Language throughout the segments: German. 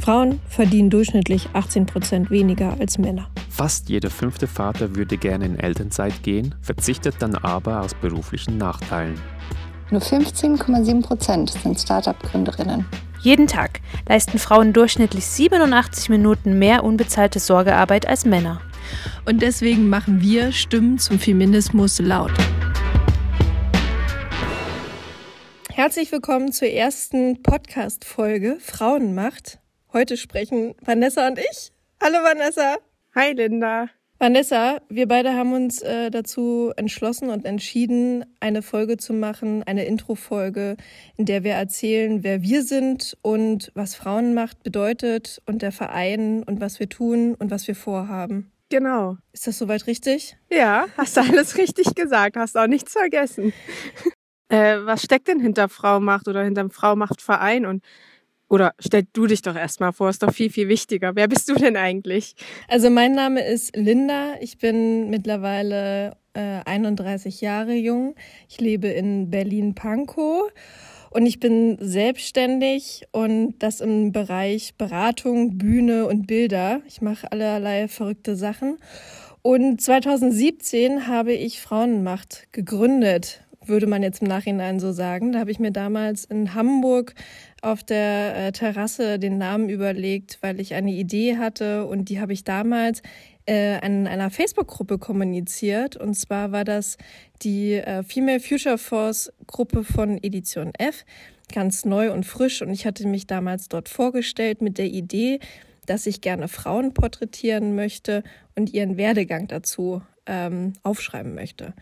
Frauen verdienen durchschnittlich 18 Prozent weniger als Männer. Fast jeder fünfte Vater würde gerne in Elternzeit gehen, verzichtet dann aber aus beruflichen Nachteilen. Nur 15,7 Prozent sind Start-up-Gründerinnen. Jeden Tag leisten Frauen durchschnittlich 87 Minuten mehr unbezahlte Sorgearbeit als Männer. Und deswegen machen wir Stimmen zum Feminismus laut. Herzlich willkommen zur ersten Podcast-Folge Frauenmacht. Heute sprechen Vanessa und ich. Hallo Vanessa. Hi Linda. Vanessa, wir beide haben uns äh, dazu entschlossen und entschieden, eine Folge zu machen, eine Intro-Folge, in der wir erzählen, wer wir sind und was Frauenmacht bedeutet und der Verein und was wir tun und was wir vorhaben. Genau. Ist das soweit richtig? Ja, hast du alles richtig gesagt, hast auch nichts vergessen. äh, was steckt denn hinter Fraumacht oder hinterm Fraumachtverein und oder stell du dich doch erstmal vor, ist doch viel, viel wichtiger. Wer bist du denn eigentlich? Also mein Name ist Linda. Ich bin mittlerweile äh, 31 Jahre jung. Ich lebe in Berlin-Pankow und ich bin selbstständig und das im Bereich Beratung, Bühne und Bilder. Ich mache allerlei verrückte Sachen. Und 2017 habe ich Frauenmacht gegründet, würde man jetzt im Nachhinein so sagen. Da habe ich mir damals in Hamburg auf der äh, Terrasse den Namen überlegt, weil ich eine Idee hatte und die habe ich damals äh, in einer Facebook-Gruppe kommuniziert. Und zwar war das die äh, Female Future Force Gruppe von Edition F, ganz neu und frisch. Und ich hatte mich damals dort vorgestellt mit der Idee, dass ich gerne Frauen porträtieren möchte und ihren Werdegang dazu ähm, aufschreiben möchte.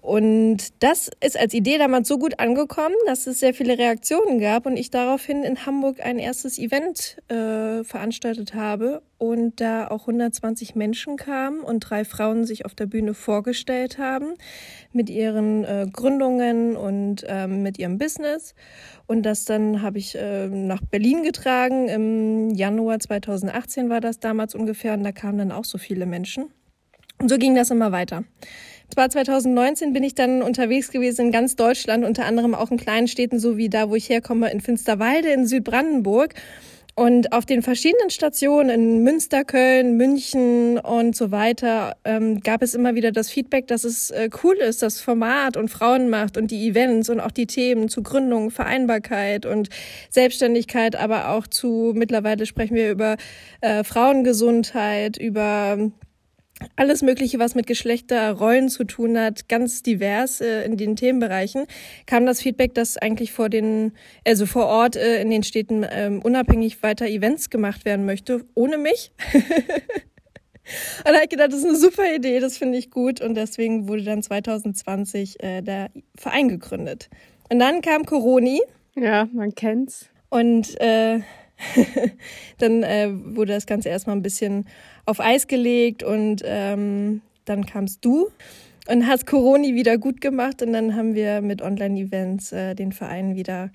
Und das ist als Idee damals so gut angekommen, dass es sehr viele Reaktionen gab und ich daraufhin in Hamburg ein erstes Event äh, veranstaltet habe und da auch 120 Menschen kamen und drei Frauen sich auf der Bühne vorgestellt haben mit ihren äh, Gründungen und ähm, mit ihrem Business. Und das dann habe ich äh, nach Berlin getragen. Im Januar 2018 war das damals ungefähr und da kamen dann auch so viele Menschen. Und so ging das immer weiter. Zwar 2019 bin ich dann unterwegs gewesen in ganz Deutschland, unter anderem auch in kleinen Städten, so wie da, wo ich herkomme, in Finsterwalde in Südbrandenburg. Und auf den verschiedenen Stationen in Münster, Köln, München und so weiter ähm, gab es immer wieder das Feedback, dass es äh, cool ist, das Format und Frauenmacht und die Events und auch die Themen zu Gründung, Vereinbarkeit und Selbstständigkeit, aber auch zu mittlerweile sprechen wir über äh, Frauengesundheit, über alles Mögliche, was mit Geschlechterrollen zu tun hat, ganz divers äh, in den Themenbereichen, kam das Feedback, dass eigentlich vor den, also vor Ort äh, in den Städten ähm, unabhängig weiter Events gemacht werden möchte, ohne mich. Und da habe ich gedacht, das ist eine super Idee, das finde ich gut. Und deswegen wurde dann 2020 äh, der Verein gegründet. Und dann kam Coroni. Ja, man kennt's. Und äh, dann äh, wurde das Ganze erstmal ein bisschen auf Eis gelegt und ähm, dann kamst du und hast Coroni wieder gut gemacht und dann haben wir mit Online-Events äh, den Verein wieder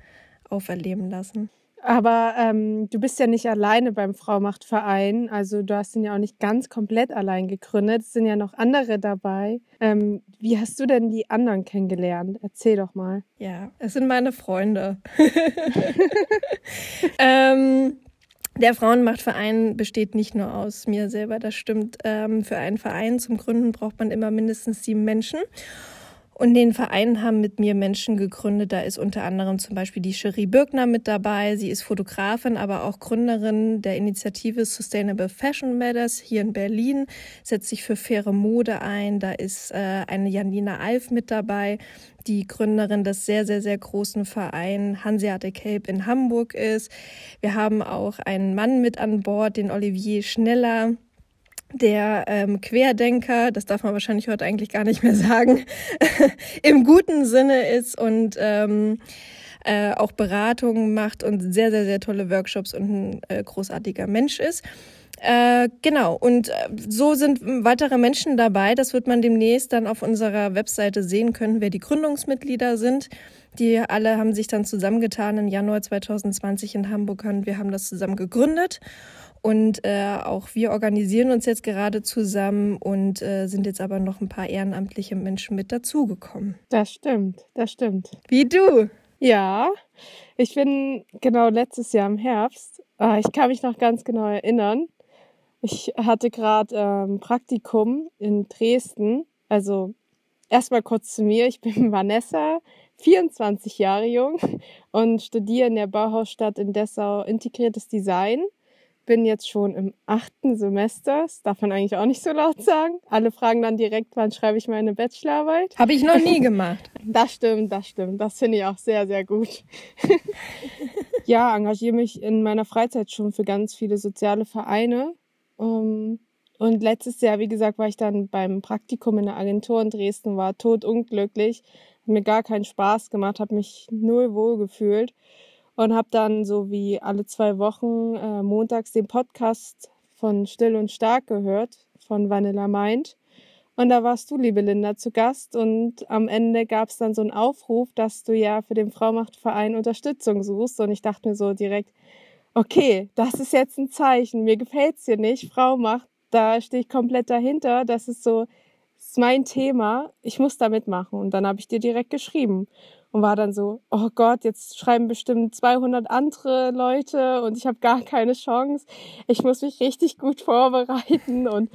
auferleben lassen. Aber ähm, du bist ja nicht alleine beim Fraumachtverein. Also du hast ihn ja auch nicht ganz komplett allein gegründet. Es sind ja noch andere dabei. Ähm, wie hast du denn die anderen kennengelernt? Erzähl doch mal. Ja, es sind meine Freunde. ähm, der Frauenmachtverein besteht nicht nur aus mir selber, das stimmt. Ähm, für einen Verein zum Gründen braucht man immer mindestens sieben Menschen. Und den Verein haben mit mir Menschen gegründet. Da ist unter anderem zum Beispiel die Cherie Birkner mit dabei. Sie ist Fotografin, aber auch Gründerin der Initiative Sustainable Fashion Matters hier in Berlin, setzt sich für faire Mode ein. Da ist äh, eine Janina Alf mit dabei, die Gründerin des sehr, sehr, sehr großen Vereins Hanseatic Cape in Hamburg ist. Wir haben auch einen Mann mit an Bord, den Olivier Schneller der ähm, Querdenker, das darf man wahrscheinlich heute eigentlich gar nicht mehr sagen, im guten Sinne ist und ähm, äh, auch Beratungen macht und sehr, sehr, sehr tolle Workshops und ein äh, großartiger Mensch ist. Äh, genau, und äh, so sind weitere Menschen dabei. Das wird man demnächst dann auf unserer Webseite sehen können, wer die Gründungsmitglieder sind. Die alle haben sich dann zusammengetan im Januar 2020 in Hamburg und wir haben das zusammen gegründet. Und äh, auch wir organisieren uns jetzt gerade zusammen und äh, sind jetzt aber noch ein paar ehrenamtliche Menschen mit dazugekommen. Das stimmt, das stimmt. Wie du. Ja, ich bin genau letztes Jahr im Herbst Ah, ich kann mich noch ganz genau erinnern. Ich hatte gerade ähm, Praktikum in Dresden. Also erstmal kurz zu mir. Ich bin Vanessa, 24 Jahre jung und studiere in der Bauhausstadt in Dessau integriertes Design bin jetzt schon im achten Semester. Das darf man eigentlich auch nicht so laut sagen. Alle fragen dann direkt, wann schreibe ich meine Bachelorarbeit. Habe ich noch nie gemacht. Das stimmt, das stimmt. Das finde ich auch sehr, sehr gut. ja, engagiere mich in meiner Freizeit schon für ganz viele soziale Vereine. Ähm, und letztes Jahr, wie gesagt, war ich dann beim Praktikum in der Agentur in Dresden, war totunglücklich, mir gar keinen Spaß gemacht, habe mich null wohl gefühlt und habe dann so wie alle zwei Wochen äh, montags den Podcast von Still und Stark gehört von Vanilla Mind. Und da warst du, liebe Linda, zu Gast und am Ende gab es dann so einen Aufruf, dass du ja für den Fraumachtverein Unterstützung suchst. Und ich dachte mir so direkt, okay, das ist jetzt ein Zeichen. Mir gefällt's dir nicht. Frau macht, da stehe ich komplett dahinter. Das ist so, ist mein Thema. Ich muss da mitmachen. Und dann habe ich dir direkt geschrieben und war dann so, oh Gott, jetzt schreiben bestimmt 200 andere Leute und ich habe gar keine Chance. Ich muss mich richtig gut vorbereiten und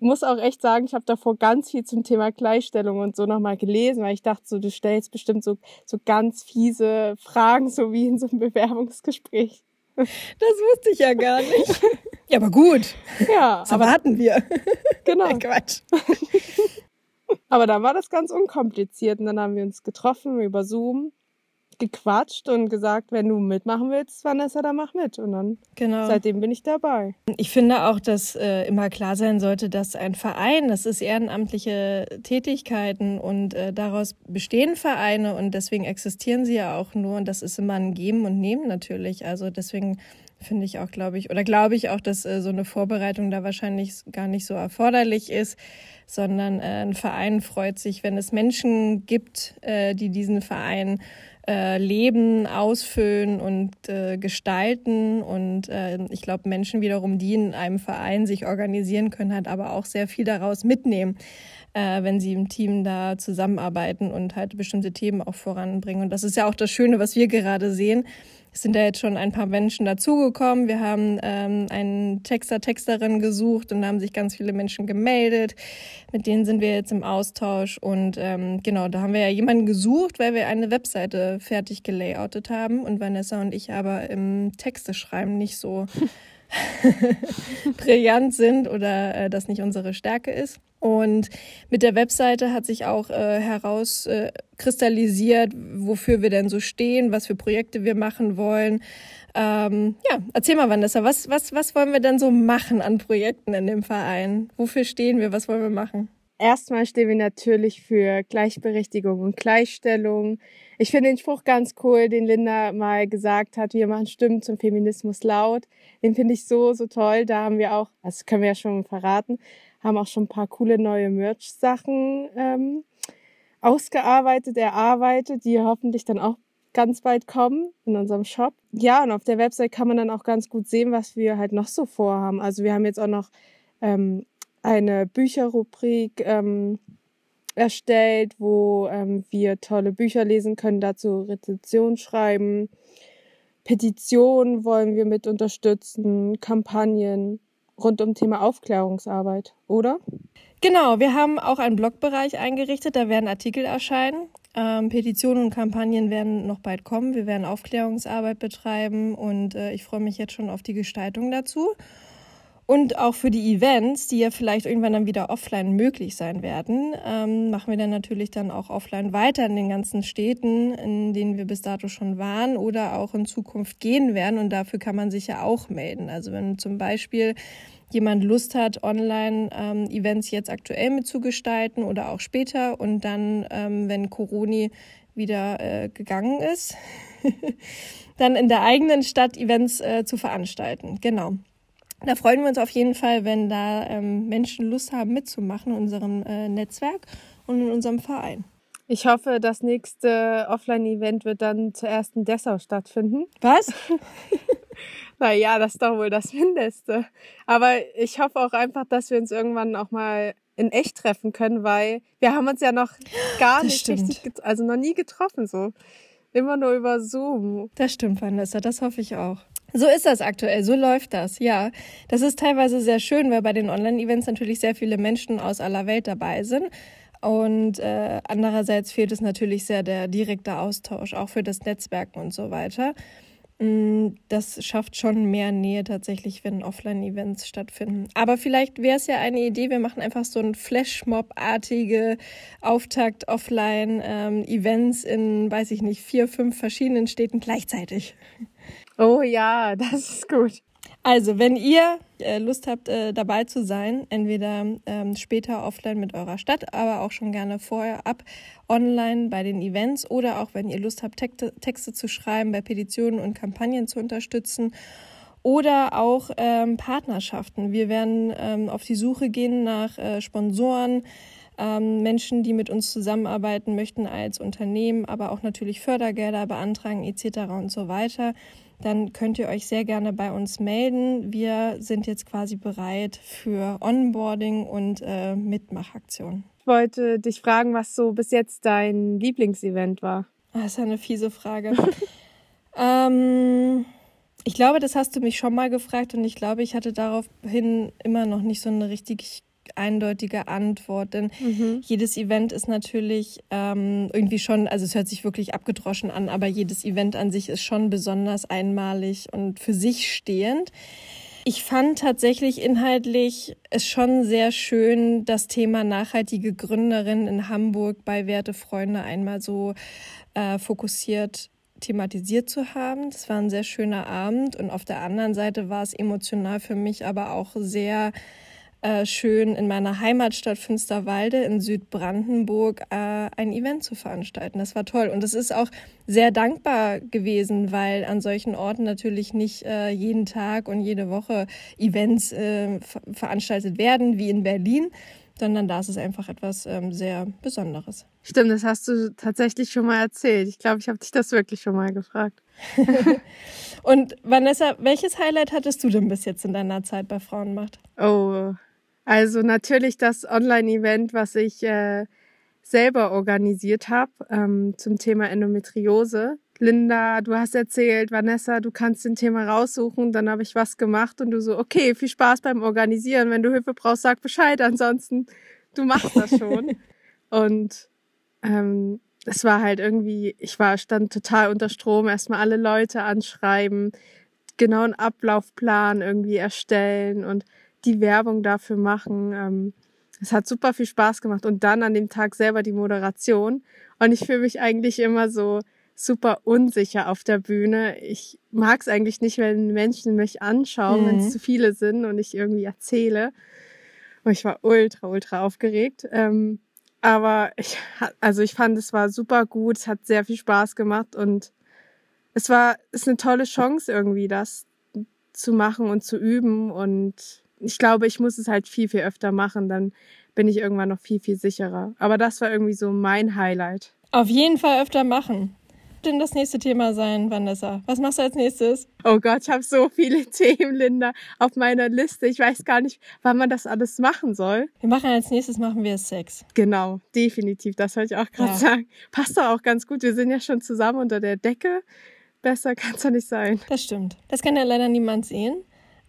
muss auch echt sagen, ich habe davor ganz viel zum Thema Gleichstellung und so nochmal gelesen, weil ich dachte so, du stellst bestimmt so, so ganz fiese Fragen, so wie in so einem Bewerbungsgespräch. Das wusste ich ja gar nicht. Ja, aber gut. Ja. Das erwarten wir. Genau. Quatsch. Aber da war das ganz unkompliziert und dann haben wir uns getroffen über Zoom, gequatscht und gesagt, wenn du mitmachen willst, Vanessa, dann mach mit. Und dann genau. seitdem bin ich dabei. Ich finde auch, dass äh, immer klar sein sollte, dass ein Verein, das ist ehrenamtliche Tätigkeiten und äh, daraus bestehen Vereine und deswegen existieren sie ja auch nur und das ist immer ein Geben und Nehmen natürlich. Also deswegen finde ich auch, glaube ich, oder glaube ich auch, dass äh, so eine Vorbereitung da wahrscheinlich gar nicht so erforderlich ist, sondern äh, ein Verein freut sich, wenn es Menschen gibt, äh, die diesen Verein äh, leben, ausfüllen und äh, gestalten. Und äh, ich glaube, Menschen wiederum, die in einem Verein sich organisieren können, halt aber auch sehr viel daraus mitnehmen, äh, wenn sie im Team da zusammenarbeiten und halt bestimmte Themen auch voranbringen. Und das ist ja auch das Schöne, was wir gerade sehen es sind da jetzt schon ein paar Menschen dazugekommen. Wir haben ähm, einen Texter, Texterin gesucht und da haben sich ganz viele Menschen gemeldet. Mit denen sind wir jetzt im Austausch. Und ähm, genau, da haben wir ja jemanden gesucht, weil wir eine Webseite fertig gelayoutet haben und Vanessa und ich aber im Texte schreiben nicht so brillant sind oder äh, das nicht unsere Stärke ist. Und mit der Webseite hat sich auch äh, herauskristallisiert, äh, wofür wir denn so stehen, was für Projekte wir machen wollen. Ähm, ja, erzähl mal, Vanessa, was, was, was wollen wir denn so machen an Projekten in dem Verein? Wofür stehen wir? Was wollen wir machen? Erstmal stehen wir natürlich für Gleichberechtigung und Gleichstellung. Ich finde den Spruch ganz cool, den Linda mal gesagt hat, wir machen Stimmen zum Feminismus laut. Den finde ich so, so toll. Da haben wir auch, das können wir ja schon verraten, haben auch schon ein paar coole neue Merch-Sachen ähm, ausgearbeitet, erarbeitet, die hoffentlich dann auch ganz bald kommen in unserem Shop. Ja, und auf der Website kann man dann auch ganz gut sehen, was wir halt noch so vorhaben. Also wir haben jetzt auch noch ähm, eine Bücherrubrik ähm, erstellt, wo ähm, wir tolle Bücher lesen können, dazu Rezension schreiben. Petitionen wollen wir mit unterstützen, Kampagnen rund um Thema Aufklärungsarbeit, oder? Genau, wir haben auch einen Blogbereich eingerichtet, da werden Artikel erscheinen. Ähm, Petitionen und Kampagnen werden noch bald kommen. Wir werden Aufklärungsarbeit betreiben und äh, ich freue mich jetzt schon auf die Gestaltung dazu. Und auch für die Events, die ja vielleicht irgendwann dann wieder offline möglich sein werden, ähm, machen wir dann natürlich dann auch offline weiter in den ganzen Städten, in denen wir bis dato schon waren oder auch in Zukunft gehen werden. Und dafür kann man sich ja auch melden. Also wenn zum Beispiel jemand Lust hat, Online-Events ähm, jetzt aktuell mitzugestalten oder auch später und dann, ähm, wenn Corona wieder äh, gegangen ist, dann in der eigenen Stadt Events äh, zu veranstalten. Genau. Da freuen wir uns auf jeden Fall, wenn da ähm, Menschen Lust haben mitzumachen in unserem äh, Netzwerk und in unserem Verein. Ich hoffe, das nächste Offline-Event wird dann zuerst in Dessau stattfinden. Was? naja, das ist doch wohl das Mindeste. Aber ich hoffe auch einfach, dass wir uns irgendwann auch mal in echt treffen können, weil wir haben uns ja noch gar das nicht stimmt. richtig, also noch nie getroffen so. Immer nur über Zoom. Das stimmt, Vanessa, das hoffe ich auch. So ist das aktuell, so läuft das, ja. Das ist teilweise sehr schön, weil bei den Online-Events natürlich sehr viele Menschen aus aller Welt dabei sind. Und äh, andererseits fehlt es natürlich sehr der direkte Austausch, auch für das Netzwerken und so weiter. Mm, das schafft schon mehr Nähe tatsächlich, wenn Offline-Events stattfinden. Aber vielleicht wäre es ja eine Idee, wir machen einfach so ein Flashmob-artige Auftakt-Offline-Events ähm, in, weiß ich nicht, vier, fünf verschiedenen Städten gleichzeitig. Oh ja, das ist gut. Also, wenn ihr äh, Lust habt, äh, dabei zu sein, entweder ähm, später offline mit eurer Stadt, aber auch schon gerne vorher ab online bei den Events oder auch wenn ihr Lust habt, Texte, zu schreiben, bei Petitionen und Kampagnen zu unterstützen oder auch ähm, Partnerschaften. Wir werden ähm, auf die Suche gehen nach äh, Sponsoren, ähm, Menschen, die mit uns zusammenarbeiten möchten als Unternehmen, aber auch natürlich Fördergelder beantragen etc. und so weiter dann könnt ihr euch sehr gerne bei uns melden. Wir sind jetzt quasi bereit für Onboarding und äh, Mitmachaktionen. Ich wollte dich fragen, was so bis jetzt dein Lieblingsevent war. Ah, das ist eine fiese Frage. ähm, ich glaube, das hast du mich schon mal gefragt und ich glaube, ich hatte daraufhin immer noch nicht so eine richtig eindeutige Antwort, denn mhm. jedes Event ist natürlich ähm, irgendwie schon, also es hört sich wirklich abgedroschen an, aber jedes Event an sich ist schon besonders einmalig und für sich stehend. Ich fand tatsächlich inhaltlich es schon sehr schön, das Thema nachhaltige Gründerin in Hamburg bei Werte Freunde einmal so äh, fokussiert thematisiert zu haben. Das war ein sehr schöner Abend und auf der anderen Seite war es emotional für mich aber auch sehr äh, schön in meiner Heimatstadt Finsterwalde in Südbrandenburg äh, ein Event zu veranstalten. Das war toll und es ist auch sehr dankbar gewesen, weil an solchen Orten natürlich nicht äh, jeden Tag und jede Woche Events äh, veranstaltet werden wie in Berlin, sondern da ist es einfach etwas ähm, sehr Besonderes. Stimmt, das hast du tatsächlich schon mal erzählt. Ich glaube, ich habe dich das wirklich schon mal gefragt. und Vanessa, welches Highlight hattest du denn bis jetzt in deiner Zeit bei Frauenmacht? Oh, also natürlich das Online-Event, was ich äh, selber organisiert habe ähm, zum Thema Endometriose. Linda, du hast erzählt, Vanessa, du kannst den Thema raussuchen. Dann habe ich was gemacht und du so, okay, viel Spaß beim Organisieren. Wenn du Hilfe brauchst, sag Bescheid. Ansonsten, du machst das schon. und ähm, es war halt irgendwie, ich war, stand total unter Strom. Erstmal alle Leute anschreiben, genau einen Ablaufplan irgendwie erstellen und die Werbung dafür machen. Ähm, es hat super viel Spaß gemacht und dann an dem Tag selber die Moderation. Und ich fühle mich eigentlich immer so super unsicher auf der Bühne. Ich mag es eigentlich nicht, wenn Menschen mich anschauen, mhm. wenn es zu viele sind und ich irgendwie erzähle. Und ich war ultra, ultra aufgeregt. Ähm, aber ich, also ich fand, es war super gut. Es hat sehr viel Spaß gemacht und es war, ist eine tolle Chance irgendwie, das zu machen und zu üben und ich glaube, ich muss es halt viel, viel öfter machen, dann bin ich irgendwann noch viel, viel sicherer. Aber das war irgendwie so mein Highlight. Auf jeden Fall öfter machen. Denn das nächste Thema sein, Vanessa? Was machst du als nächstes? Oh Gott, ich habe so viele Themen, Linda, auf meiner Liste. Ich weiß gar nicht, wann man das alles machen soll. Wir machen als nächstes machen wir Sex. Genau, definitiv. Das wollte ich auch gerade ja. sagen. Passt doch auch ganz gut. Wir sind ja schon zusammen unter der Decke. Besser kann es doch nicht sein. Das stimmt. Das kann ja leider niemand sehen.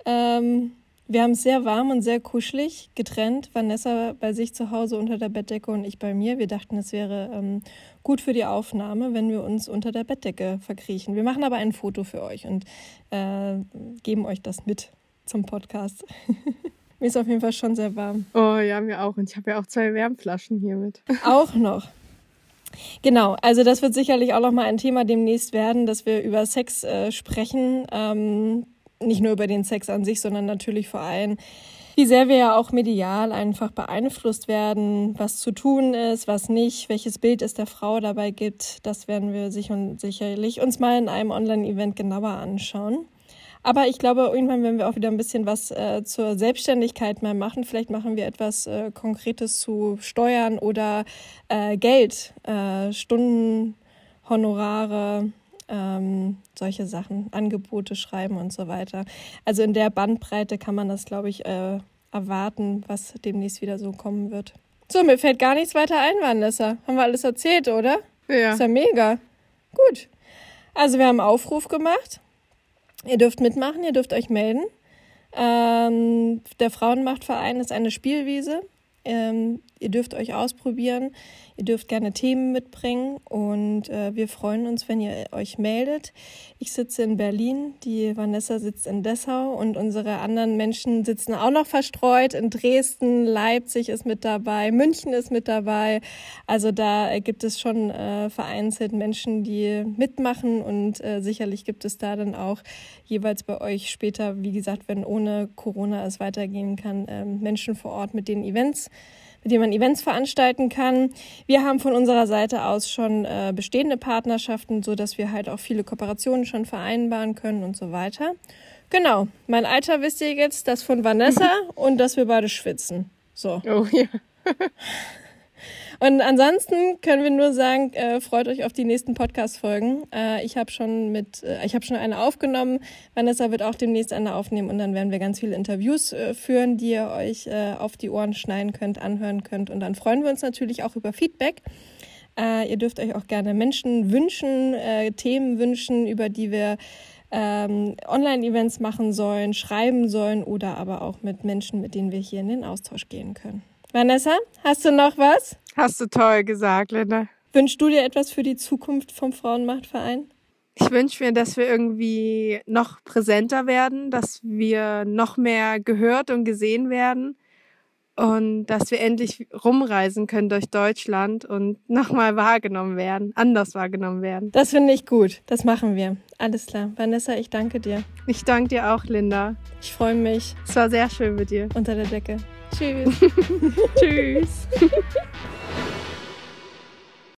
Ähm, wir haben es sehr warm und sehr kuschelig getrennt. Vanessa bei sich zu Hause unter der Bettdecke und ich bei mir. Wir dachten, es wäre ähm, gut für die Aufnahme, wenn wir uns unter der Bettdecke verkriechen. Wir machen aber ein Foto für euch und äh, geben euch das mit zum Podcast. mir ist auf jeden Fall schon sehr warm. Oh ja, mir auch. Und ich habe ja auch zwei Wärmflaschen hier mit. Auch noch. Genau, also das wird sicherlich auch noch mal ein Thema demnächst werden, dass wir über Sex äh, sprechen. Ähm, nicht nur über den Sex an sich, sondern natürlich vor allem, wie sehr wir ja auch medial einfach beeinflusst werden, was zu tun ist, was nicht, welches Bild es der Frau dabei gibt. Das werden wir sich und sicherlich uns mal in einem Online-Event genauer anschauen. Aber ich glaube, irgendwann werden wir auch wieder ein bisschen was äh, zur Selbstständigkeit mal machen. Vielleicht machen wir etwas äh, Konkretes zu Steuern oder äh, Geld, äh, Stunden, Honorare, ähm, solche Sachen, Angebote schreiben und so weiter. Also in der Bandbreite kann man das, glaube ich, äh, erwarten, was demnächst wieder so kommen wird. So, mir fällt gar nichts weiter ein, Vanessa. Haben wir alles erzählt, oder? Ja. Ist ja mega. Gut. Also wir haben einen Aufruf gemacht. Ihr dürft mitmachen, ihr dürft euch melden. Ähm, der Frauenmachtverein ist eine Spielwiese. Ähm, ihr dürft euch ausprobieren. Ihr dürft gerne Themen mitbringen und äh, wir freuen uns, wenn ihr euch meldet. Ich sitze in Berlin, die Vanessa sitzt in Dessau und unsere anderen Menschen sitzen auch noch verstreut in Dresden, Leipzig ist mit dabei, München ist mit dabei. Also da gibt es schon äh, vereinzelt Menschen, die mitmachen und äh, sicherlich gibt es da dann auch jeweils bei euch später, wie gesagt, wenn ohne Corona es weitergehen kann, ähm, Menschen vor Ort mit den Events mit dem man Events veranstalten kann. Wir haben von unserer Seite aus schon äh, bestehende Partnerschaften, so dass wir halt auch viele Kooperationen schon vereinbaren können und so weiter. Genau, mein Alter wisst ihr jetzt, das von Vanessa und dass wir beide schwitzen. So. Oh ja. Und ansonsten können wir nur sagen, äh, freut euch auf die nächsten Podcast-Folgen. Äh, ich habe schon mit, äh, ich habe schon eine aufgenommen. Vanessa wird auch demnächst eine aufnehmen und dann werden wir ganz viele Interviews äh, führen, die ihr euch äh, auf die Ohren schneiden könnt, anhören könnt. Und dann freuen wir uns natürlich auch über Feedback. Äh, ihr dürft euch auch gerne Menschen wünschen, äh, Themen wünschen, über die wir ähm, Online-Events machen sollen, schreiben sollen oder aber auch mit Menschen, mit denen wir hier in den Austausch gehen können. Vanessa, hast du noch was? Hast du toll gesagt, Linda. Wünschst du dir etwas für die Zukunft vom Frauenmachtverein? Ich wünsche mir, dass wir irgendwie noch präsenter werden, dass wir noch mehr gehört und gesehen werden und dass wir endlich rumreisen können durch Deutschland und nochmal wahrgenommen werden, anders wahrgenommen werden. Das finde ich gut. Das machen wir. Alles klar. Vanessa, ich danke dir. Ich danke dir auch, Linda. Ich freue mich. Es war sehr schön mit dir. Unter der Decke. Tschüss. Tschüss.